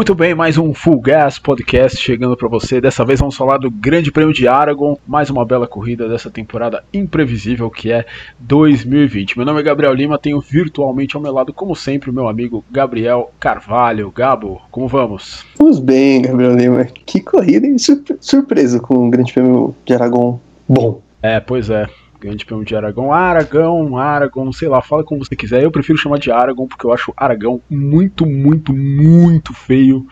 Muito bem, mais um Full Gas Podcast chegando para você. Dessa vez vamos falar do Grande Prêmio de Aragon, mais uma bela corrida dessa temporada imprevisível que é 2020. Meu nome é Gabriel Lima, tenho virtualmente ao meu lado, como sempre, o meu amigo Gabriel Carvalho. Gabo, como vamos? Vamos bem, Gabriel Lima. Que corrida e surpresa com o Grande Prêmio de Aragon bom. É, pois é. Grande Prêmio de Aragão, Aragão, Aragon, sei lá, fala como você quiser. Eu prefiro chamar de Aragon porque eu acho Aragão muito, muito, muito feio.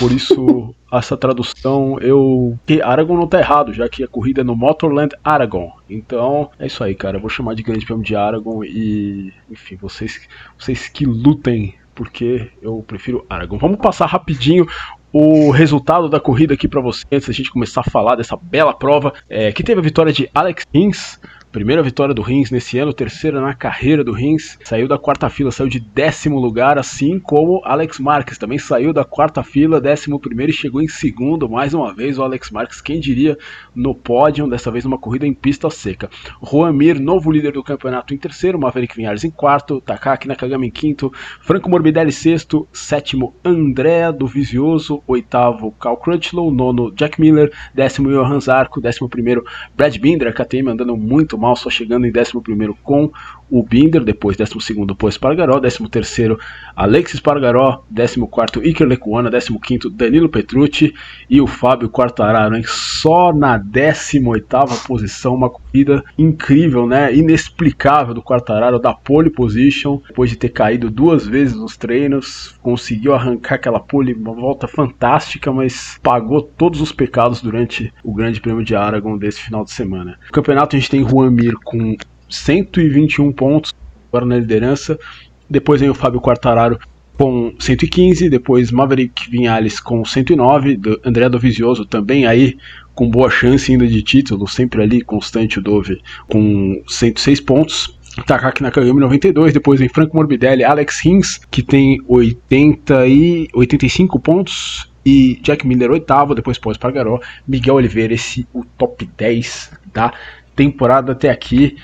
Por isso, essa tradução eu. Que Aragon não tá errado, já que a corrida é no Motorland Aragon. Então, é isso aí, cara. Eu vou chamar de Grande Prêmio de Aragon e. Enfim, vocês, vocês que lutem porque eu prefiro Aragon. Vamos passar rapidinho o resultado da corrida aqui para você antes da gente começar a falar dessa bela prova, é, que teve a vitória de Alex Rins Primeira vitória do Rins nesse ano, terceira na carreira do Rins. Saiu da quarta fila, saiu de décimo lugar, assim como Alex Marques. Também saiu da quarta fila, décimo primeiro e chegou em segundo. Mais uma vez o Alex Marques, quem diria, no pódio, dessa vez numa corrida em pista seca. Juan Mir, novo líder do campeonato em terceiro, Maverick Vinhares em quarto, Takaki Nakagami em quinto, Franco Morbidelli sexto, sétimo André do Vizioso, oitavo Cal Crutchlow, nono Jack Miller, décimo Johan Zarco, décimo primeiro Brad Binder, KTM andando muito mal, só chegando em 11 com o Binder, depois 12 Pô Espargaró, 13 Alexis Espargaró, 14 Iker Lecuana, 15 Danilo Petrucci e o Fábio Quartararo, hein? só na 18 posição, uma corrida incrível, né? inexplicável do Quartararo, da pole position, depois de ter caído duas vezes nos treinos, conseguiu arrancar aquela pole, uma volta fantástica, mas pagou todos os pecados durante o Grande Prêmio de Aragon desse final de semana. No campeonato a gente tem Juan Mir com 121 pontos agora na liderança. Depois vem o Fábio Quartararo com 115, depois Maverick Vinhales com 109, do André Dovizioso também aí com boa chance ainda de título, sempre ali constante o Dove com 106 pontos. Takaki Nakagami 92, depois vem Franco Morbidelli, Alex Rins, que tem 80 e 85 pontos, e Jack Miller oitavo, depois Pós Pargaró, Miguel Oliveira, esse o top 10 da temporada até aqui.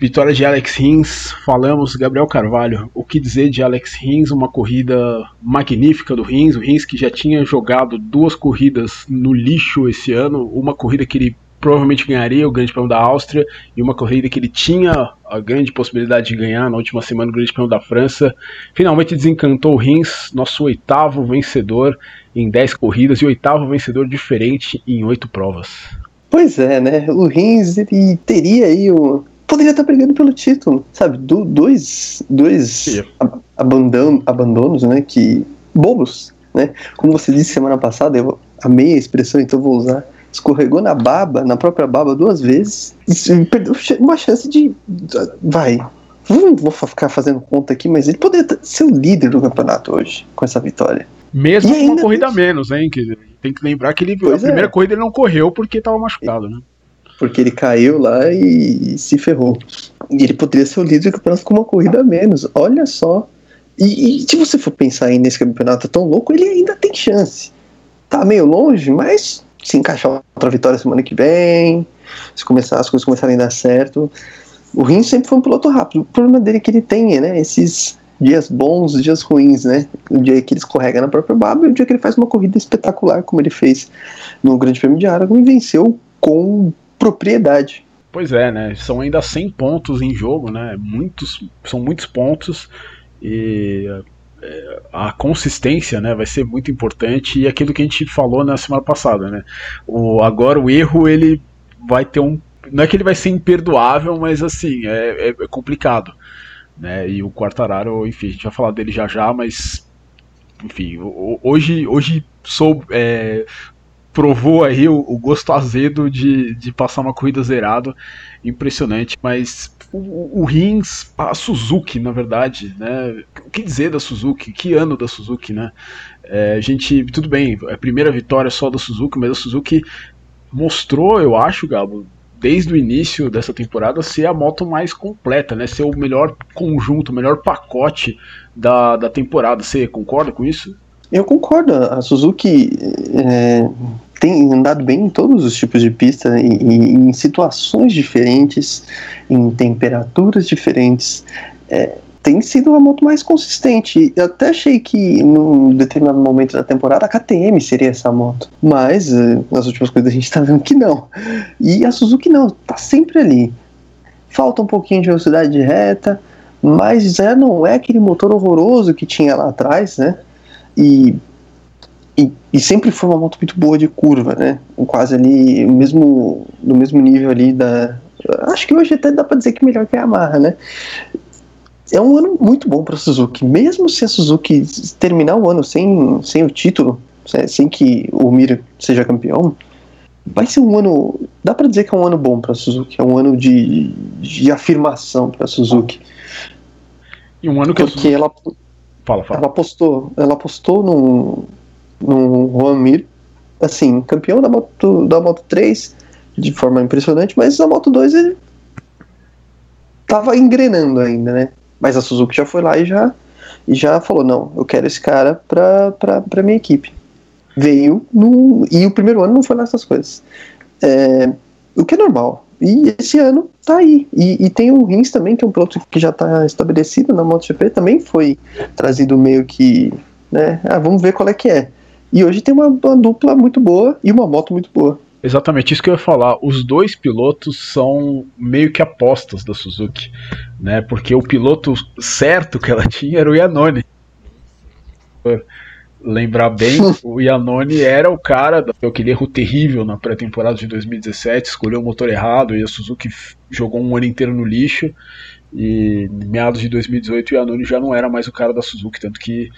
Vitória de Alex Rins, falamos Gabriel Carvalho. O que dizer de Alex Rins? Uma corrida magnífica do Rins. O Rins que já tinha jogado duas corridas no lixo esse ano. Uma corrida que ele provavelmente ganharia o Grande Prêmio da Áustria e uma corrida que ele tinha a grande possibilidade de ganhar na última semana o Grande Prêmio da França. Finalmente desencantou o Rins, nosso oitavo vencedor em 10 corridas e oitavo vencedor diferente em oito provas. Pois é, né? O Rins ele teria aí o. Poderia estar brigando pelo título, sabe? Do, dois dois abandono, abandonos, né? Que. bobos, né? Como você disse semana passada, eu amei a expressão, então vou usar. Escorregou na baba, na própria baba duas vezes, e perdeu uma chance de. Vai, não vou ficar fazendo conta aqui, mas ele poderia ser o líder do campeonato hoje, com essa vitória. Mesmo com uma corrida a menos, hein? Que tem que lembrar que ele, a primeira é. corrida ele não correu porque estava machucado, né? Porque ele caiu lá e, se ferrou. E ele poderia ser o líder do campeonato com uma corrida a menos. Olha só. E, e se você for pensar aí nesse campeonato tão louco, ele ainda tem chance. Tá meio longe, mas se encaixar outra vitória semana que vem, se começar as coisas começarem a dar certo. O Rins sempre foi um piloto rápido. O problema dele é que ele tem, né, esses dias bons, dias ruins, né? O dia que ele escorrega na própria baba e o dia que ele faz uma corrida espetacular, como ele fez no Grande Prêmio de Aragon e venceu com propriedade. Pois é, né? São ainda 100 pontos em jogo, né? Muitos, são muitos pontos e é, a consistência, né, vai ser muito importante e aquilo que a gente falou na semana passada, né? O agora o erro ele vai ter um não é que ele vai ser imperdoável, mas assim, é, é, é complicado né? E o Quartararo, enfim, a gente vai falar dele já já, mas enfim, hoje, hoje sou, é, provou aí o, o, gosto azedo de, de passar uma corrida zerado, impressionante, mas o, o Rins, a Suzuki, na verdade, né? O que dizer da Suzuki? Que ano da Suzuki, né? É, a gente, tudo bem, é a primeira vitória só da Suzuki, mas a Suzuki mostrou, eu acho, Gabo, desde o início dessa temporada, ser a moto mais completa, né? Ser o melhor conjunto, o melhor pacote da, da temporada. Você concorda com isso? Eu concordo. A Suzuki é, tem andado bem em todos os tipos de pista, em, em situações diferentes, em temperaturas diferentes. É, tem sido uma moto mais consistente. Eu até achei que num determinado momento da temporada a KTM seria essa moto, mas uh, nas últimas coisas a gente tá vendo que não. E a Suzuki não, tá sempre ali. Falta um pouquinho de velocidade de reta, mas já não é aquele motor horroroso que tinha lá atrás, né? E, e, e, sempre foi uma moto muito boa de curva, né? Quase ali, mesmo, no mesmo nível ali da. Acho que hoje até dá para dizer que melhor que a Yamaha, né? É um ano muito bom para a Suzuki, mesmo se a Suzuki terminar o ano sem, sem o título, sem que o Mir seja campeão, vai ser um ano. Dá para dizer que é um ano bom para a Suzuki, é um ano de, de afirmação para a Suzuki. E um ano que Porque Suzuki... ela, fala, fala. ela apostou, ela apostou no, no Juan Mir, assim, campeão da Moto, da Moto 3 de forma impressionante, mas a Moto 2 ele tava engrenando ainda, né? Mas a Suzuki já foi lá e já, e já falou: não, eu quero esse cara pra, pra, pra minha equipe. Veio no, e o primeiro ano não foi nessas coisas. É, o que é normal. E esse ano tá aí. E, e, tem o Rins também, que é um piloto que já está estabelecido na MotoGP, também foi trazido meio que. Né, ah, vamos ver qual é que é. E hoje tem uma, uma dupla muito boa e uma moto muito boa. Exatamente, isso que eu ia falar. Os dois pilotos são meio que apostas da Suzuki, né? Porque o piloto certo que ela tinha era o Iannone lembrar bem, o Iannone era o cara daquele erro terrível na pré-temporada de 2017, escolheu o motor errado e a Suzuki jogou um ano inteiro no lixo. E meados de 2018 o Iannone já não era mais o cara da Suzuki, tanto que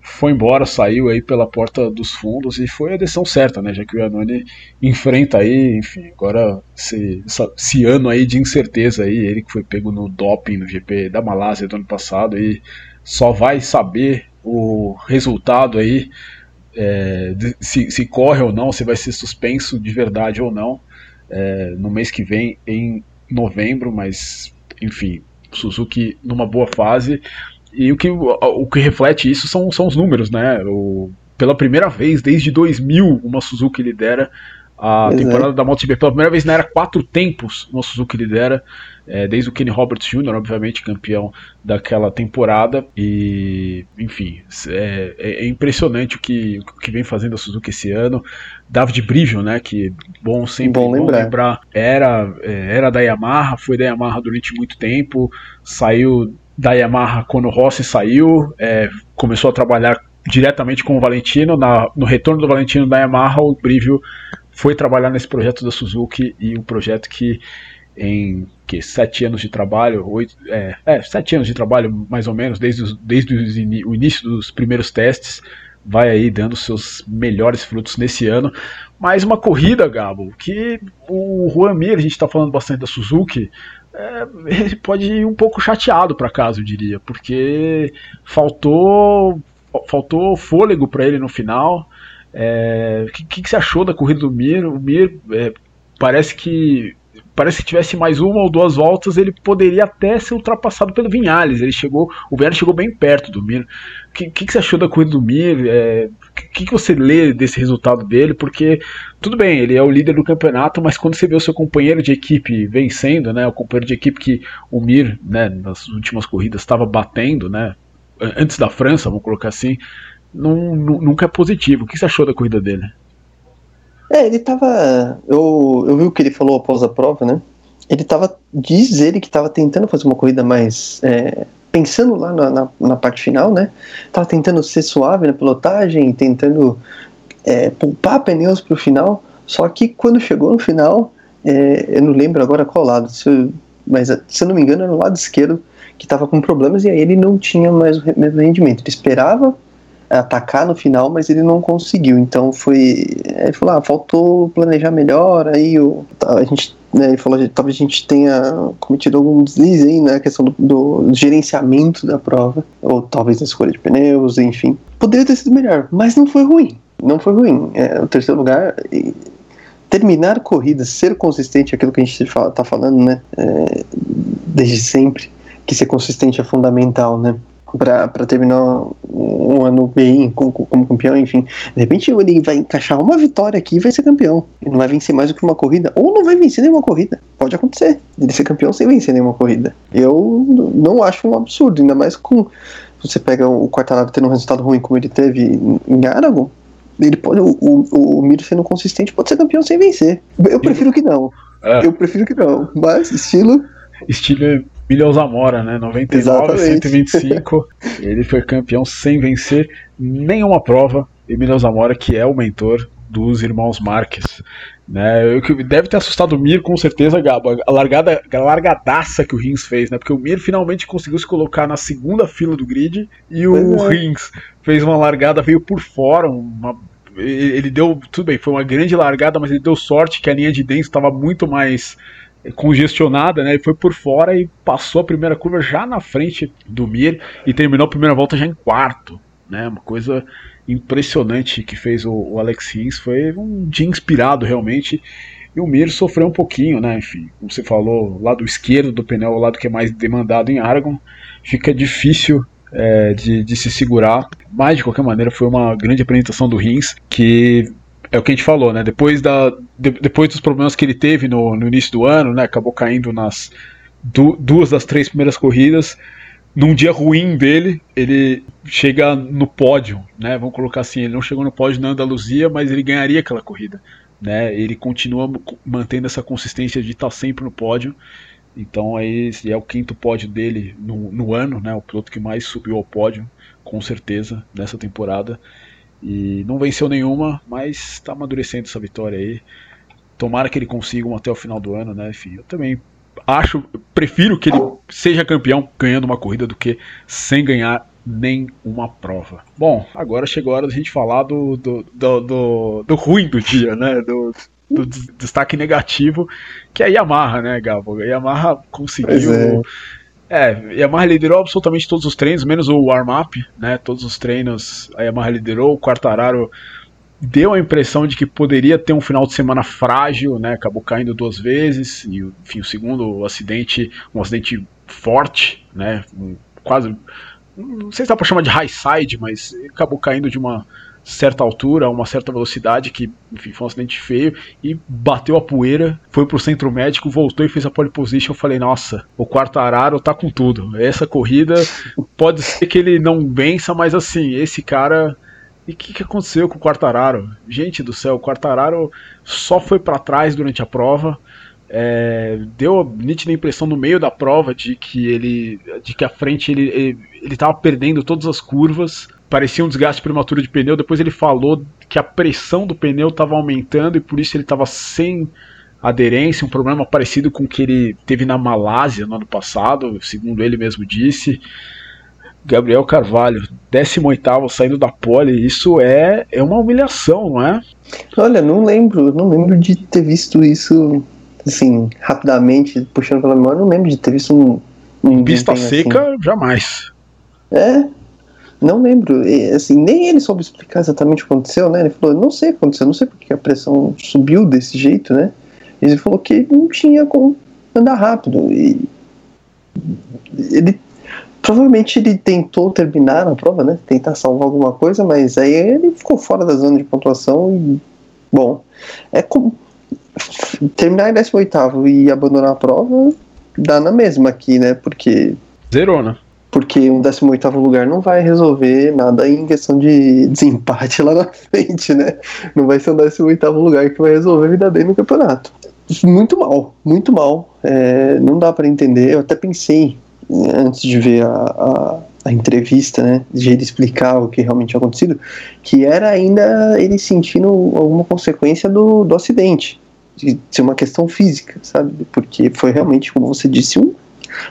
foi embora, saiu aí pela porta dos fundos e foi a decisão certa, né? Já que o Iannone enfrenta aí, enfim, agora esse, esse ano aí de incerteza aí, ele que foi pego no doping no GP da Malásia do ano passado e só vai saber o resultado aí, é, se, se, corre ou não, se vai ser suspenso de verdade ou não, é, no mês que vem, em novembro, mas enfim, Suzuki numa boa fase. E o que, o que reflete isso são, são os números, né? O, pela primeira vez desde 2000, uma Suzuki lidera a pois temporada é. da MotoGP. Pela primeira vez na era quatro tempos, uma Suzuki lidera é, desde o Kenny Roberts Jr., obviamente campeão daquela temporada, e enfim, é, é, é impressionante o que, o que vem fazendo a Suzuki esse ano. David Brivio, né, que bom sempre bom lembrar. Bom lembrar era, é, era da Yamaha, foi da Yamaha durante muito tempo, saiu da Yamaha quando o Rossi saiu, é, começou a trabalhar diretamente com o Valentino, na, no retorno do Valentino da Yamaha, o Brivio foi trabalhar nesse projeto da Suzuki e um projeto que em que sete anos de trabalho, oito, é, é, sete anos de trabalho mais ou menos, desde, os, desde o início dos primeiros testes, vai aí dando seus melhores frutos nesse ano. Mais uma corrida, Gabo, que o Juan Mir, a gente está falando bastante da Suzuki, é, pode ir um pouco chateado para casa, eu diria, porque faltou faltou fôlego para ele no final. O é, que, que, você achou da corrida do Mir? O Mir é, parece que parece que tivesse mais uma ou duas voltas, ele poderia até ser ultrapassado pelo Vinhales. Ele chegou, o Vinhales chegou bem perto do Mir. O que, que, que, você achou da corrida do Mir? O é, que, que você lê desse resultado dele? Porque tudo bem, ele é o líder do campeonato, mas quando você vê o seu companheiro de equipe vencendo, né, o companheiro de equipe que o Mir, né, nas últimas corridas estava batendo, né, antes da França, vamos colocar assim, não, nunca é positivo. O que você achou da corrida dele? É, ele tava. Eu, eu vi o que ele falou após a prova, né? Ele tava. Diz ele que tava tentando fazer uma corrida mais. É, pensando lá na, na, na, parte final, né? Tava tentando ser suave na pilotagem, tentando é, poupar pneus pro final. Só que quando chegou no final, é, eu não lembro agora qual lado, se, mas se eu não me engano era no lado esquerdo que estava com problemas e aí ele não tinha mais o mesmo rendimento. Ele esperava atacar no final, mas ele não conseguiu. Então foi. Ele falou, ah, faltou planejar melhor, aí o, a gente. Né, ele falou, talvez a gente tenha cometido algum deslize aí na né, questão do, do, gerenciamento da prova, ou talvez na escolha de pneus, enfim. Poderia ter sido melhor, mas não foi ruim. Não foi ruim. É, o terceiro lugar. E, terminar corridas, ser consistente, aquilo que a gente está falando, né? É, desde sempre, que ser consistente é fundamental, né? Para terminar um ano bem como, como, campeão, enfim. De repente ele vai encaixar uma vitória aqui e vai ser campeão. Ele não vai vencer mais do que uma corrida, ou não vai vencer nenhuma corrida. Pode acontecer. Ele ser campeão sem vencer nenhuma corrida. Eu não acho um absurdo, ainda mais com. Você pega o Quartararo tendo um resultado ruim como ele teve em Aragon, ele pode, o, o, o Miro sendo consistente pode ser campeão sem vencer. Eu prefiro que não. É. Eu prefiro que não. Mas estilo. Estilo Milhão Zamora, né? 99, Exatamente. 125. ele foi campeão sem vencer nenhuma prova. E Milhão Zamora, que é o mentor dos irmãos Marques. Né, o que deve ter assustado o Mir, com certeza, Gabo, a, largada, a largadaça que o Rins fez, né? Porque o Mir finalmente conseguiu se colocar na segunda fila do grid e o é. Rins fez uma largada, veio por fora, uma, ele deu. Tudo bem, foi uma grande largada, mas ele deu sorte que a linha de dentro estava muito mais congestionada, né? Ele foi por fora e passou a primeira curva já na frente do Mir e terminou a primeira volta já em quarto, né? Uma coisa impressionante que fez o, o Alex Rins, foi um dia inspirado realmente. E o Mir sofreu um pouquinho, né? Enfim, como você falou, lado esquerdo do pneu, o lado que é mais demandado em Aragon, fica difícil é, de, de, se segurar. Mas de qualquer maneira foi uma grande apresentação do Rins que é o que a gente falou, né? Depois, da, de, depois dos problemas que ele teve no, no início do ano, né? Acabou caindo nas du, duas das três primeiras corridas. Num dia ruim dele, ele chega no pódio, né? Vamos colocar assim, ele não chegou no pódio na Andaluzia, mas ele ganharia aquela corrida, né? Ele continua mantendo essa consistência de estar sempre no pódio. Então aí é o quinto pódio dele no, no ano, né? O piloto que mais subiu ao pódio, com certeza, nessa temporada. E não venceu nenhuma, mas está amadurecendo essa vitória aí. Tomara que ele consiga até o final do ano, né? Enfim, eu também acho, prefiro que ele seja campeão ganhando uma corrida do que sem ganhar nem uma prova. Bom, agora chegou a hora da gente falar do, do, do, do, do ruim do dia, né? Do, do destaque negativo, que é a Yamaha, né, Gabo? A Yamaha conseguiu é, Yamaha liderou absolutamente todos os treinos, menos o warm-up, né? Todos os treinos a Yamaha liderou. O Quartararo deu a impressão de que poderia ter um final de semana frágil, né? Acabou caindo duas vezes e, enfim, o segundo acidente, um acidente forte, né? Um, quase, não sei se dá para chamar de high side, mas acabou caindo de uma certa altura, uma certa velocidade, que enfim, foi um acidente feio, e bateu a poeira, foi pro centro médico, voltou e fez a pole position. Eu falei, nossa, o quarto araro tá com tudo. Essa corrida pode ser que ele não vença, mas assim, esse cara. E o que, que aconteceu com o Quartararo? Gente do céu, o Quartararo só foi para trás durante a prova. É, deu a nítida impressão no meio da prova de que ele de que a frente ele, ele, ele tava perdendo todas as curvas parecia um desgaste prematuro de pneu. Depois ele falou que a pressão do pneu estava aumentando e por isso ele estava sem aderência, um problema parecido com o que ele teve na Malásia no ano passado, segundo ele mesmo disse. Gabriel Carvalho, 18 saindo da pole, isso é, é uma humilhação, não é? Olha, não lembro, não lembro de ter visto isso assim, rapidamente, puxando pela memória, não lembro de ter visto um. um Pista seca, assim. jamais. É, não lembro, assim, nem ele soube explicar exatamente o que aconteceu, né? Ele falou, não sei o que aconteceu, não sei porque a pressão subiu desse jeito, né? Ele falou que não tinha como andar rápido. E ele provavelmente ele tentou terminar a prova, né? Tentar salvar alguma coisa, mas aí ele ficou fora da zona de pontuação e bom, é como terminar em 18 e abandonar a prova dá na mesma aqui, né? Porque zerou, né? Porque um 18 lugar não vai resolver nada em questão de desempate lá na frente, né? Não vai ser um 18 lugar que vai resolver a vida dele no campeonato. Muito mal, muito mal. É, não dá para entender. Eu até pensei, antes de ver a, a, a, entrevista, né, de ele explicar o que realmente tinha acontecido, que era ainda ele sentindo alguma consequência do, do acidente, de ser uma questão física, sabe? Porque foi realmente, como você disse, um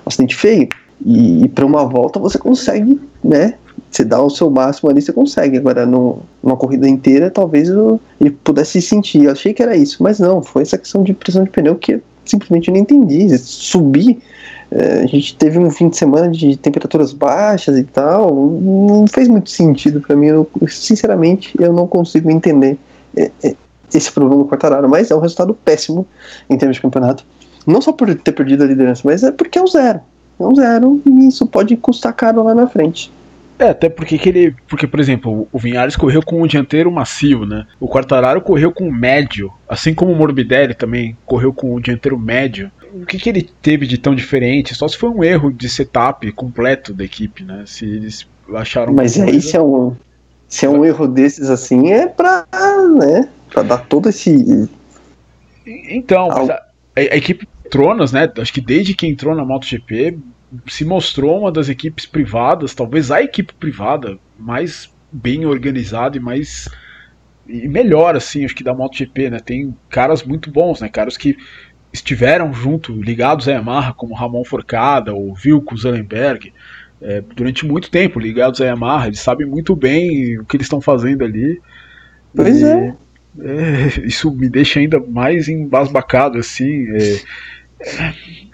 acidente feio e, e para uma volta você consegue, né? Você dá o seu máximo ali, você consegue. Agora, no, numa corrida inteira, talvez eu, ele pudesse sentir. Eu achei que era isso, mas não. Foi essa questão de pressão de pneu que eu simplesmente não entendi. Subir, é, a gente teve um fim de semana de temperaturas baixas e tal. Não fez muito sentido para mim. Eu, sinceramente, eu não consigo entender é, é, esse problema do Quartararo. Mas é um resultado péssimo em termos de campeonato. Não só por ter perdido a liderança, mas é porque é o zero. É um zero e isso pode custar caro lá na frente. É, até porque que ele. Porque, por exemplo, o Vinhares correu com o dianteiro macio, né? O Quartararo correu com o médio. Assim como o Morbidelli também correu com o dianteiro médio. O que, que ele teve de tão diferente? Só se foi um erro de setup completo da equipe, né? Se eles acharam. Mas aí se é um. Se é um erro desses assim, é pra. né? Pra dar todo esse. Então, a, a, a equipe Tronas, né? Acho que desde que entrou na MotoGP, se mostrou uma das equipes privadas, talvez a equipe privada mais bem organizada e mais e melhor assim, acho que da MotoGP, né? Tem caras muito bons, né? Caras que estiveram junto, ligados à Yamaha, como Ramon Forcada ou Vilko Zellenberg, é, durante muito tempo ligados à Yamaha, eles sabem muito bem o que eles estão fazendo ali. Pois e, é. É. Isso me deixa ainda mais embasbacado, assim. É,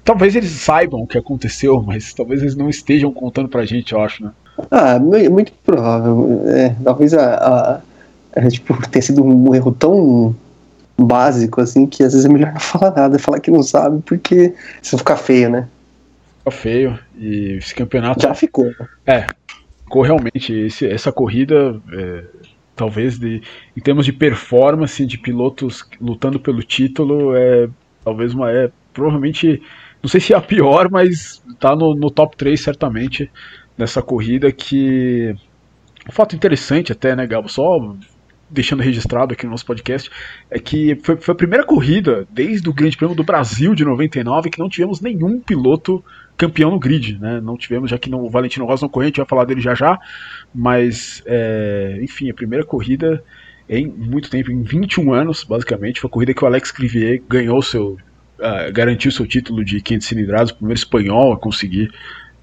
Talvez eles saibam o que aconteceu, mas talvez eles não estejam contando pra gente, eu acho, né? Ah, muito provável. É, talvez a, a, a, tipo, tenha sido um erro tão básico assim que às vezes é melhor não falar nada, falar que não sabe, porque se ficar feio, né? Fica feio. E esse campeonato. Já ficou. É. Ficou realmente. Esse, essa corrida. Talvez de, em termos de performance de pilotos lutando pelo título, é talvez uma. É, provavelmente, não sei se é a pior, mas tá no, no top 3 certamente nessa corrida que. Um fato interessante até, né, Gabo? Só deixando registrado aqui no nosso podcast, é que foi, foi, a primeira corrida desde o Grande Prêmio do Brasil de 99 que não tivemos nenhum piloto campeão no grid, né? Não tivemos, já que no, o Valentino Rossi não correu, a gente vai falar dele já já, mas é, enfim, a primeira corrida em muito tempo, em 21 anos, basicamente, foi a corrida que o Alex Crivier ganhou seu uh, garantiu seu título de 500 cilindradas, o primeiro espanhol a conseguir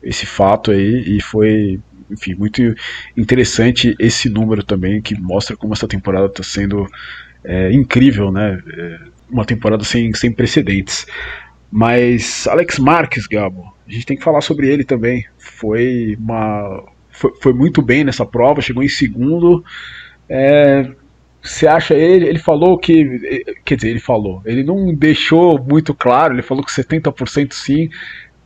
esse fato aí, e foi, enfim, muito interessante esse número também, que mostra como essa temporada está sendo é, incrível, né? É, uma temporada sem, sem precedentes. Mas Alex Marques, Gabo, a gente tem que falar sobre ele também. Foi uma. Foi, foi muito bem nessa prova, chegou em segundo. É, você acha ele? Ele falou que. Quer dizer, ele falou. Ele não deixou muito claro, ele falou que 70% sim.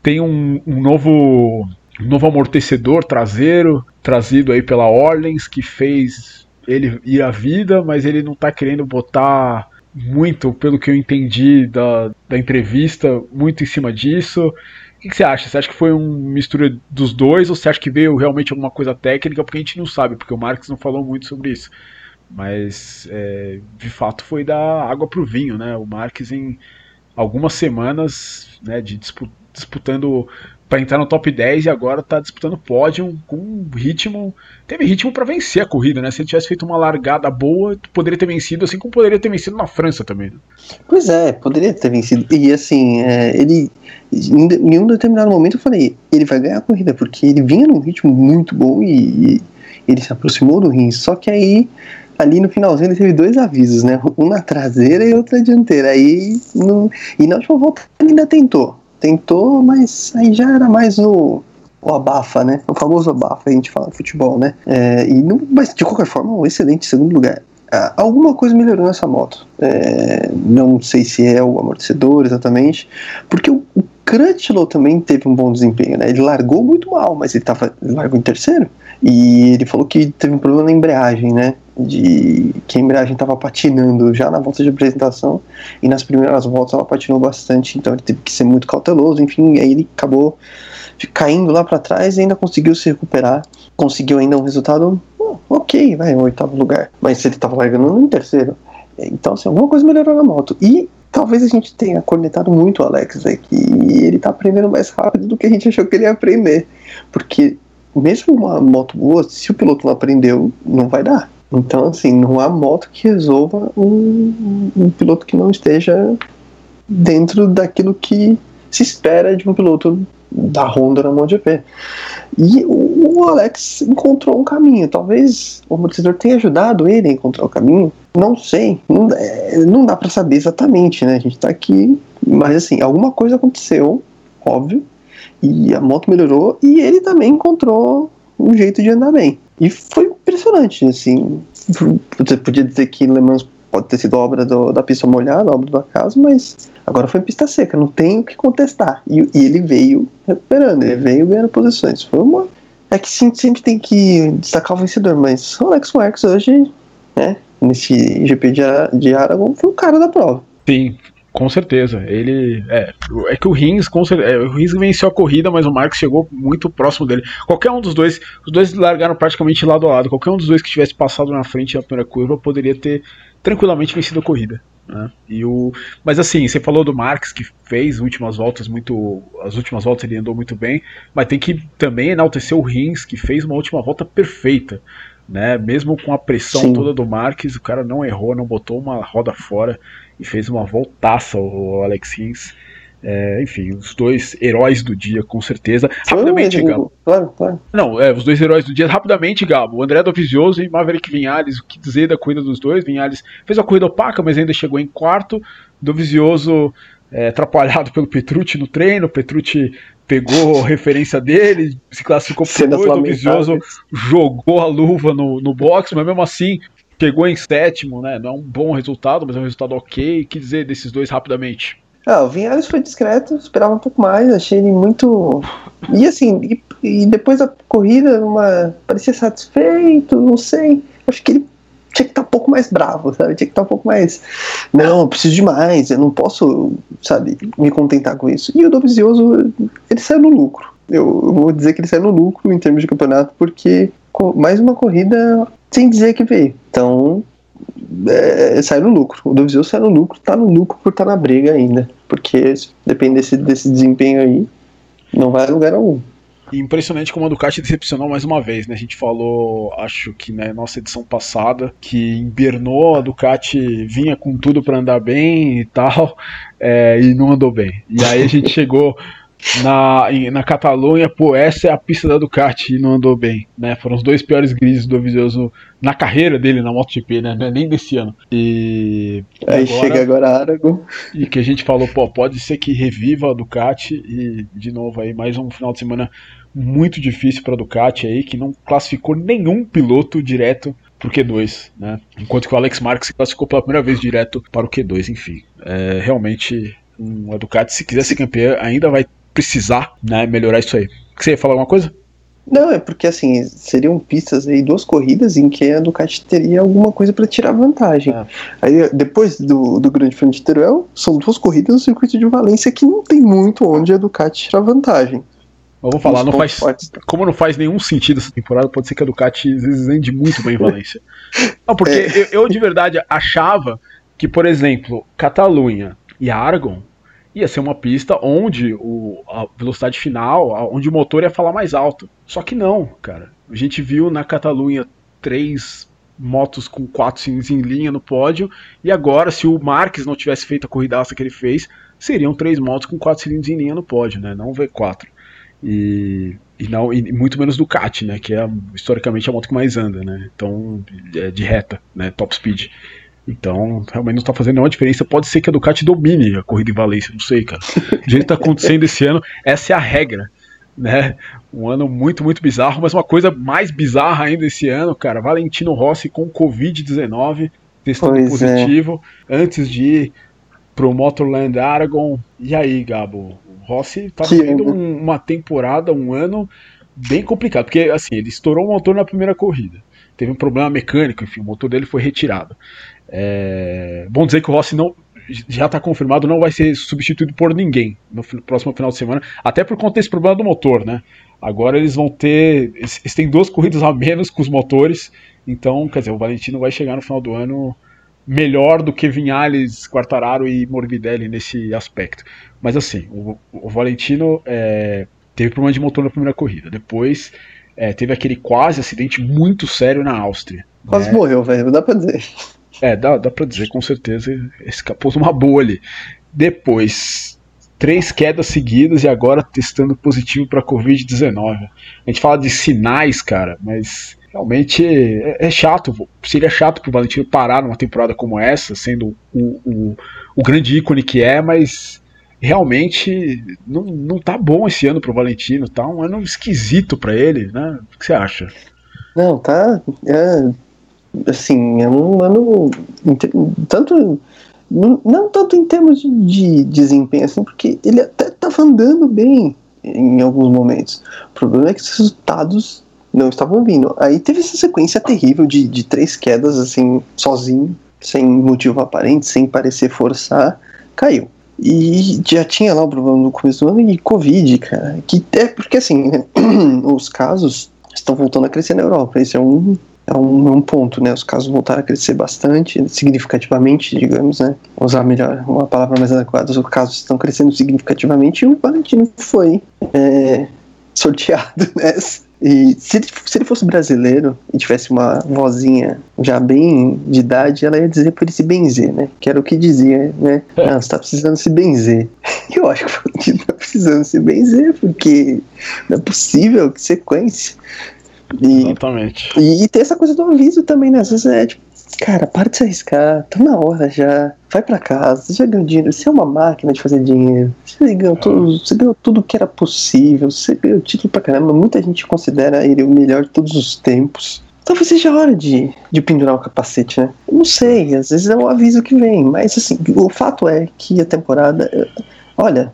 Tem um, um novo. Um novo amortecedor traseiro, trazido aí pela Orleans, que fez ele ir à vida, mas ele não tá querendo botar muito, pelo que eu entendi da, da entrevista, muito em cima disso. O que, que você acha? Você acha que foi uma mistura dos dois ou você acha que veio realmente alguma coisa técnica? Porque a gente não sabe, porque o Marx não falou muito sobre isso. Mas é, de fato foi da água para o vinho, né? O Marques em algumas semanas né, de dispu disputando para entrar no top 10 e agora está disputando pódio com ritmo. Teve ritmo para vencer a corrida, né? Se ele tivesse feito uma largada boa, poderia ter vencido, assim como poderia ter vencido na França também. Né? Pois é, poderia ter vencido. E assim, é, ele. Em um determinado momento eu falei, ele vai ganhar a corrida, porque ele vinha num ritmo muito bom e, e ele se aproximou do Rins. Só que aí ali no finalzinho ele teve dois avisos, né? Um na traseira e outro na dianteira. Aí no, e na última volta ele ainda tentou. Tentou, mas aí já era mais o, o abafa, né? O famoso abafa, a gente fala futebol, né? É, e não, mas de qualquer forma, um excelente segundo lugar. Ah, alguma coisa melhorou nessa moto. É, não sei se é o amortecedor exatamente, porque o, o Crutchlow também teve um bom desempenho, né? Ele largou muito mal, mas ele, tava, ele largou em terceiro. E ele falou que teve um problema na embreagem, né? De que a embreagem estava patinando já na volta de apresentação e nas primeiras voltas ela patinou bastante, então ele teve que ser muito cauteloso. Enfim, aí ele acabou caindo lá para trás e ainda conseguiu se recuperar. Conseguiu ainda um resultado oh, ok, vai, um oitavo lugar. Mas ele estava largando em terceiro. Então, assim, alguma coisa melhorou na moto. E talvez a gente tenha cornetado muito o Alex, né, que ele está aprendendo mais rápido do que a gente achou que ele ia aprender. Porque mesmo uma moto boa, se o piloto não aprendeu, não vai dar. Então, assim, não há moto que resolva um, um piloto que não esteja dentro daquilo que se espera de um piloto da Honda na MotoGP. E o, Alex encontrou um caminho. Talvez o amortecedor tenha ajudado ele a encontrar o caminho. Não sei. Não, é, não dá para saber exatamente, né? A gente tá aqui. Mas assim, alguma coisa aconteceu, óbvio. E a moto melhorou e ele também encontrou um jeito de andar bem. E foi impressionante, assim. Você podia dizer que Le Mans pode ter sido obra do, da pista molhada, obra do acaso, mas agora foi pista seca, não tem o que contestar. E, e ele veio recuperando, ele veio ganhando posições. Foi uma É que sempre tem que destacar o vencedor, mas o Alex Marques hoje, né, nesse GP de, Aragon, foi o cara da prova. Sim, com certeza. Ele. É, é que o Rins, com certeza, é, o Rins venceu a corrida, mas o Marcos chegou muito próximo dele. Qualquer um dos dois, os dois largaram praticamente lado a lado. Qualquer um dos dois que tivesse passado na frente na primeira curva poderia ter tranquilamente vencido a corrida. Né? E o, mas assim, você falou do Marques que fez últimas voltas muito. As últimas voltas ele andou muito bem, mas tem que também enaltecer o Rins, que fez uma última volta perfeita. Né? Mesmo com a pressão Sim. toda do Marques, o cara não errou, não botou uma roda fora e fez uma voltaça o Alex Rins. É, enfim, os dois heróis do dia, com certeza. Rapidamente, Gabo. Claro, claro. Não, é, os dois heróis do dia, rapidamente, Gabo. O André Dovizioso e Maverick Vinhales, o que dizer da corrida dos dois? Vinhales fez uma corrida opaca, mas ainda chegou em quarto. Dovizioso é, atrapalhado pelo Petrucci no treino. Petrucci pegou referência dele, se classificou por dois. Dovizioso jogou a luva no, no box, mas mesmo assim Chegou em sétimo, né? Não é um bom resultado, mas é um resultado ok. O que dizer desses dois rapidamente? Ah, o Vinhares foi discreto, esperava um pouco mais, achei ele muito. E assim, e, e depois da corrida, uma... parecia satisfeito, não sei. Acho que ele tinha que estar um pouco mais bravo, sabe? Tinha que estar um pouco mais. Não, eu preciso de mais, eu não posso, sabe, me contentar com isso. E o Dovizioso, ele saiu no lucro. Eu vou dizer que ele saiu no lucro em termos de campeonato, porque mais uma corrida sem dizer que veio. Então, é, sai no lucro. O Dovizioso sai no lucro, tá no lucro por estar tá na briga ainda. Porque depende desse, desse desempenho aí, não vai a lugar algum. Impressionante como a Ducati decepcionou mais uma vez, né? A gente falou, acho que na nossa edição passada, que invernou, a Ducati vinha com tudo para andar bem e tal, é, e não andou bem. E aí a gente chegou na, na Catalunha, pô, essa é a pista da Ducati e não andou bem, né? Foram os dois piores grises do Dovizioso na carreira dele na MotoGP, né? É nem desse ano. E aí agora, chega agora a Aragon. E que a gente falou, pô, pode ser que reviva a Ducati e de novo aí mais um final de semana muito difícil para a Ducati aí, que não classificou nenhum piloto direto pro Q2, né? Enquanto que o Alex Marques classificou pela primeira vez direto para o Q2, enfim. É, realmente, um, a Ducati, se quiser ser campeã, ainda vai precisar né, melhorar isso aí. Você ia falar alguma coisa? Não, é porque assim, seriam pistas aí, duas corridas em que a Ducati teria alguma coisa para tirar vantagem. É. Aí depois do, do Grande Prêmio de Teruel, são duas corridas no circuito de Valência que não tem muito onde a Ducati tirar vantagem. Vamos falar, não faz, como não faz nenhum sentido essa temporada, pode ser que a Ducati às vezes ande muito bem em Valência. não, porque é. eu, eu de verdade achava que, por exemplo, Catalunha e Aragon ia ser uma pista onde o, a velocidade final, onde o motor ia falar mais alto. Só que não, cara. A gente viu na Catalunha três motos com quatro cilindros em linha no pódio, e agora, se o Marques não tivesse feito a corridaça que ele fez, seriam três motos com quatro cilindros em linha no pódio, né? Não V4. E, e, não, e muito menos Ducati, né? Que é historicamente a moto que mais anda, né? Então, é de reta, né? Top speed. Então, realmente não está fazendo nenhuma diferença. Pode ser que a Ducati domine a corrida em Valência, não sei, cara. Do jeito que está acontecendo esse ano, essa é a regra. Né? Um ano muito, muito bizarro, mas uma coisa mais bizarra ainda esse ano, cara. Valentino Rossi com Covid-19, testando pois é. positivo, é. antes de ir pro Motorland Aragon. E aí, Gabo? O Rossi tá tendo um, uma temporada, um ano bem complicado, porque assim, ele estourou o motor na primeira corrida. Teve um problema mecânico, enfim, o motor dele foi retirado. É, bom dizer que o Rossi não já está confirmado, não vai ser substituído por ninguém no próximo final de semana, até por conta desse problema do motor, né? Agora eles vão ter. Eles têm duas corridas a menos com os motores, então, quer dizer, o Valentino vai chegar no final do ano melhor do que Vinhales, Quartararo e Morbidelli nesse aspecto. Mas assim, o, o Valentino é, teve problema de motor na primeira corrida, depois é, teve aquele quase acidente muito sério na Áustria. Quase né? morreu, velho, dá pra dizer. É, dá, dá pra dizer, com certeza escapou de uma bolha. Depois, três quedas seguidas e agora testando positivo para Covid-19. A gente fala de sinais, cara, mas realmente é, é, chato. Seria chato pro Valentino parar numa temporada como essa, sendo o, o, o grande ícone que é, mas realmente não, não tá bom esse ano pro Valentino, tá um ano esquisito para ele, né? O que você acha? Não, tá. É, assim, é um ano. Tanto. Não tanto em termos de, de desempenho, assim, porque ele até estava andando bem em alguns momentos. O problema é que os resultados não estavam vindo. Aí teve essa sequência terrível de, de três quedas, assim, sozinho, sem motivo aparente, sem parecer forçar, caiu. E já tinha lá o problema no começo do ano de Covid, cara. Que é porque assim, né, os casos estão voltando a crescer na Europa. Esse é um, é um, é um, ponto, né? Os casos voltaram a crescer bastante, significativamente, digamos, né? Usar melhor uma palavra mais adequada, os casos estão crescendo significativamente e o Valentino foi é, sorteado nessa. E se ele, se ele fosse brasileiro e tivesse uma vozinha já bem de idade, ela ia dizer para ele se benzer, né? Que era o que dizia, né? Ah, você tá precisando se benzer. E eu acho que ele tá precisando se benzer, porque não é possível, que sequência. E, Exatamente. E, e tem essa coisa do aviso também, né? Às vezes é tipo, cara, para de se arriscar, tá na hora já, vai para casa, você já ganhou dinheiro, você é uma máquina de fazer dinheiro, você ganhou, tudo, você ganhou tudo que era possível, você ganhou título pra caramba, muita gente considera ele o melhor de todos os tempos. Talvez seja a hora de, de pendurar o capacete, né? Eu não sei, às vezes é um aviso que vem, mas assim, o fato é que a temporada, olha,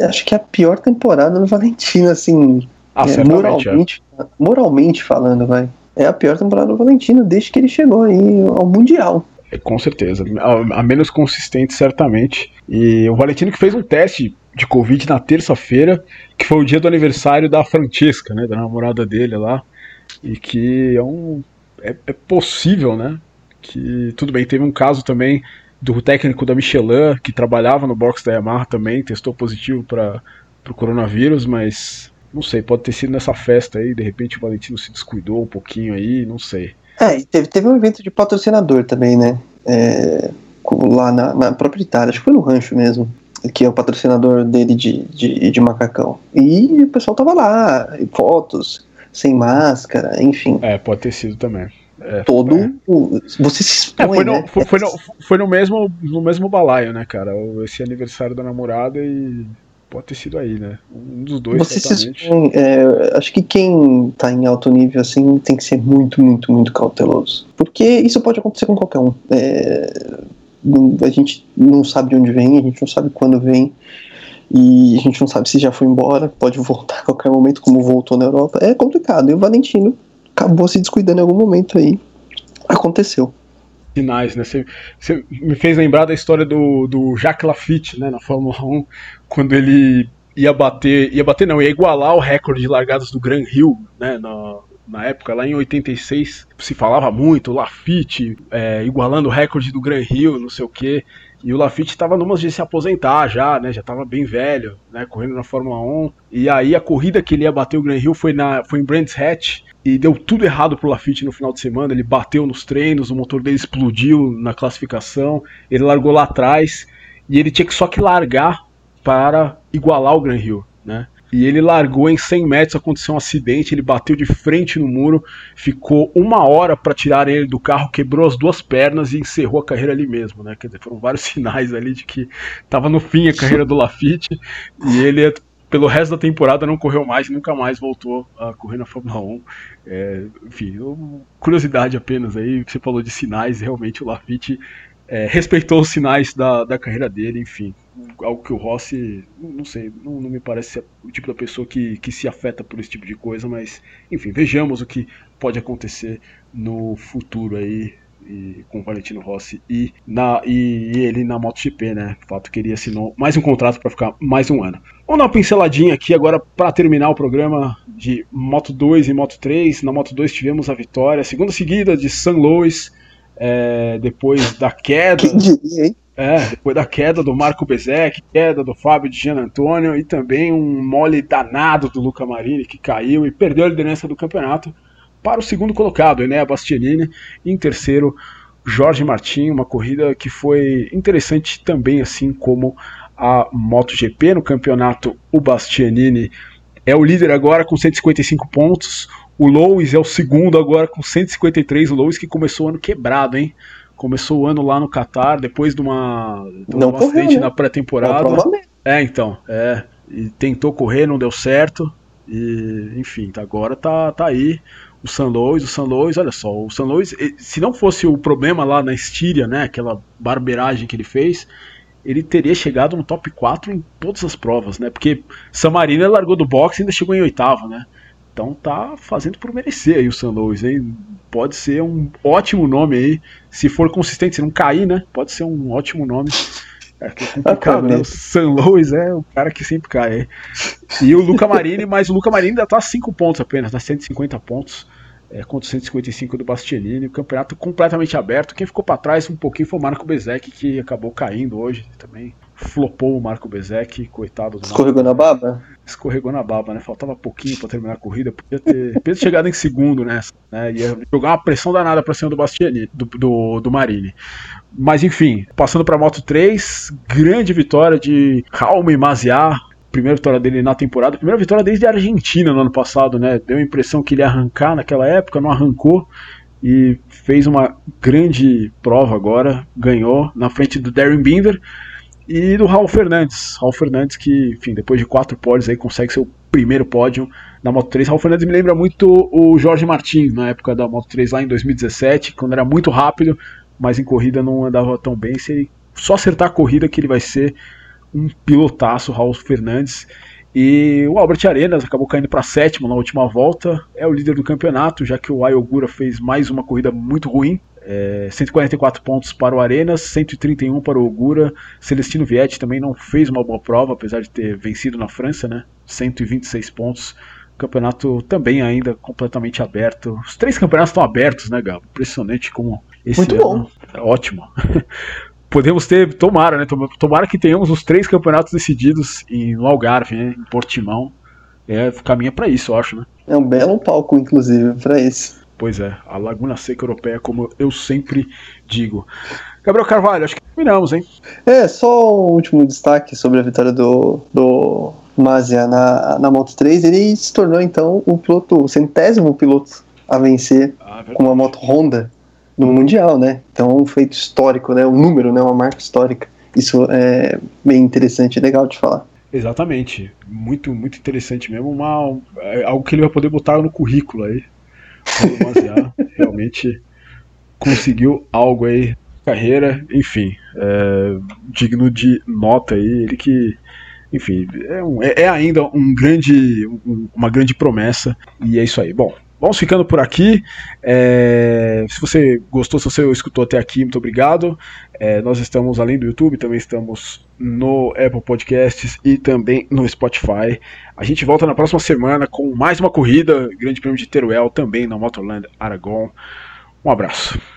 acho que é a pior temporada do Valentino, assim, ah, é, moralmente, é. moralmente falando, vai é a pior temporada do Valentino desde que ele chegou aí ao Mundial. É, com certeza. A, a, menos consistente, certamente. E o Valentino que fez um teste de Covid na terça-feira, que foi o dia do aniversário da Francesca, né? Da namorada dele lá. E que é um. É, é possível, né? Que tudo bem, teve um caso também do técnico da Michelin, que trabalhava no box da Yamaha também, testou positivo para o coronavírus, mas não sei, pode ter sido nessa festa aí, de repente o Valentino se descuidou um pouquinho aí, não sei. É, e teve, teve um evento de patrocinador também, né? É, lá na, na, própria Itália, acho que foi no rancho mesmo, que é o patrocinador dele de, de, de macacão. E o pessoal tava lá, fotos, sem máscara, enfim. É, pode ter sido também. É, todo é. O, você se expõe, é, foi, no, né? foi, foi, no, foi no mesmo no mesmo balaio, né, cara? Esse aniversário da namorada e Pode ter sido aí, né? Um dos dois, Você certamente. Se, é, acho que quem tá em alto nível assim tem que ser muito, muito, muito cauteloso. Porque isso pode acontecer com qualquer um. É, a gente não sabe de onde vem, a gente não sabe quando vem. E a gente não sabe se já foi embora, pode voltar a qualquer momento, como voltou na Europa. É complicado. E o Valentino acabou se descuidando em algum momento aí. Aconteceu sinais, né? Você, me fez lembrar da história do, do Jacques Lafitte, né, na Fórmula 1, quando ele ia bater, ia bater não, ia igualar o recorde de largadas do Gran Hill, né, na, na época, lá em 86, se falava muito, Lafitte é, igualando o recorde do Gran Hill, não sei o que, e o Lafitte estava numa de se aposentar já, né? Já estava bem velho, né? Correndo na Fórmula 1. E aí a corrida que ele ia bater o Gran Hill foi, na, foi em Brands Hatch. E deu tudo errado pro Lafitte no final de semana. Ele bateu nos treinos, o motor dele explodiu na classificação. Ele largou lá atrás. E ele tinha que só que largar para igualar o Gran Hill, né? E ele largou em 100 metros, aconteceu um acidente, ele bateu de frente no muro, ficou uma hora para tirar ele do carro, quebrou as duas pernas e encerrou a carreira ali mesmo, né? Quer dizer, foram vários sinais ali de que estava no fim a carreira do Lafitte e ele pelo resto da temporada não correu mais nunca mais voltou a correr na Fórmula 1. É, enfim, curiosidade apenas aí, você falou de sinais, realmente o Lafitte é, respeitou os sinais da, da carreira dele, enfim. Algo que o Rossi, não sei, não, não, me parece ser o tipo da pessoa que, que se afeta por esse tipo de coisa, mas enfim, vejamos o que pode acontecer no futuro aí e, com o Valentino Rossi e, na, e, e ele na MotoGP, né? De fato, queria assinou mais um contrato para ficar mais um ano. Vamos dar uma pinceladinha aqui agora para terminar o programa de Moto 2 e Moto 3. Na Moto 2 tivemos a vitória, segunda seguida de San Luis é, depois da queda. É, depois da queda do Marco Bezek, queda do Fábio de Gian Antônio e também um mole danado do Luca Marini que caiu e perdeu a liderança do campeonato para o segundo colocado, Enéa Bastianini, e em terceiro Jorge Martin, uma corrida que foi interessante também, assim como a MotoGP no campeonato. O Bastianini é o líder agora com 155 pontos, o Lois é o segundo agora com 153. O Lois que começou o ano quebrado, hein? Começou o ano lá no Qatar, depois de uma de um acidente né? na pré-temporada. É, então, é. E tentou correr, não deu certo. E, enfim, tá, agora tá, tá aí o San Luis, o San Luis, olha só, o San Luis, se não fosse o problema lá na Estíria, né, aquela barbeiragem que ele fez, ele teria chegado no top 4 em todas as provas, né, porque San Marino largou do boxe e ainda chegou em oitavo, né, Então tá fazendo por merecer aí o San Luis, hein? Pode ser um ótimo nome aí, se for consistente, se não cair, né? Pode ser um ótimo nome. É, é complicado, né? O San Luis é o cara que sempre cai. E o Luca Marini, mas o Luca Marini ainda tá a 5 pontos apenas, tá 150 pontos é, contra 155 do Bastianini. O campeonato completamente aberto. Quem ficou para trás um pouquinho foi o Marco Bezek, que acabou caindo hoje também. Flopou o Marco Bezek, coitado do Escorregou Marco. na baba? Escorregou na baba, né? Faltava pouquinho para terminar a corrida. Podia ter, podia ter chegado em segundo nessa, né? Ia jogar uma pressão danada para cima do Bastianini, do, do, do Marini. Mas enfim, passando para Moto 3, grande vitória de Jaume Maziar, primeira vitória dele na temporada, primeira vitória desde a Argentina no ano passado, né? Deu a impressão que ele ia arrancar naquela época, não arrancou e fez uma grande prova agora, ganhou na frente do Darren Binder e do Raul Fernandes. Raul Fernandes que, enfim, depois de quatro pódios aí consegue seu primeiro pódio na Moto 3. Raul Fernandes me lembra muito o Jorge Martins na época da Moto 3 lá em 2017, quando era muito rápido, mas em corrida não andava tão bem. Se ele só acertar a corrida que ele vai ser um pilotaço, Raul Fernandes. E o Albert Arenas acabou caindo para sétimo na última volta, é o líder do campeonato, já que o Ayogura fez mais uma corrida muito ruim. É, 144 pontos para o Arenas, 131 para o Ogura. Celestino Vietti também não fez uma boa prova, apesar de ter vencido na França, né? 126 pontos. O campeonato também ainda completamente aberto. Os três campeonatos estão abertos, né, Gabo? Impressionante como esse Muito bom. É ótimo. podemos ter, tomara, né? Tomara que tenhamos os três campeonatos decididos em Algarve, né, em Portimão. É, caminha para isso, eu acho, né? É um belo palco, inclusive, para isso. Pois é, a Laguna Seca Europeia, como eu sempre digo. Gabriel Carvalho, acho que terminamos, hein? É, só um último destaque sobre a vitória do, do Mazia na, na Moto 3. Ele se tornou, então, o piloto, o centésimo piloto a vencer ah, com uma moto Honda no Mundial, né? Então, um feito histórico, né? Um número, né? Uma marca histórica. Isso é bem interessante e legal de falar. Exatamente. Muito, muito interessante mesmo. Uma, é algo que ele vai poder botar no currículo aí. Realmente conseguiu algo aí carreira, enfim, é, digno de nota aí, ele que, enfim, é, um, é, é ainda um grande, um, uma grande promessa, e é isso aí. Bom, Vamos ficando por aqui. É, se você gostou, se você escutou até aqui, muito obrigado. É, nós estamos além do YouTube, também estamos no Apple Podcasts e também no Spotify. A gente volta na próxima semana com mais uma corrida, Grande Prêmio de Teruel, também na Motorland Aragon. Um abraço.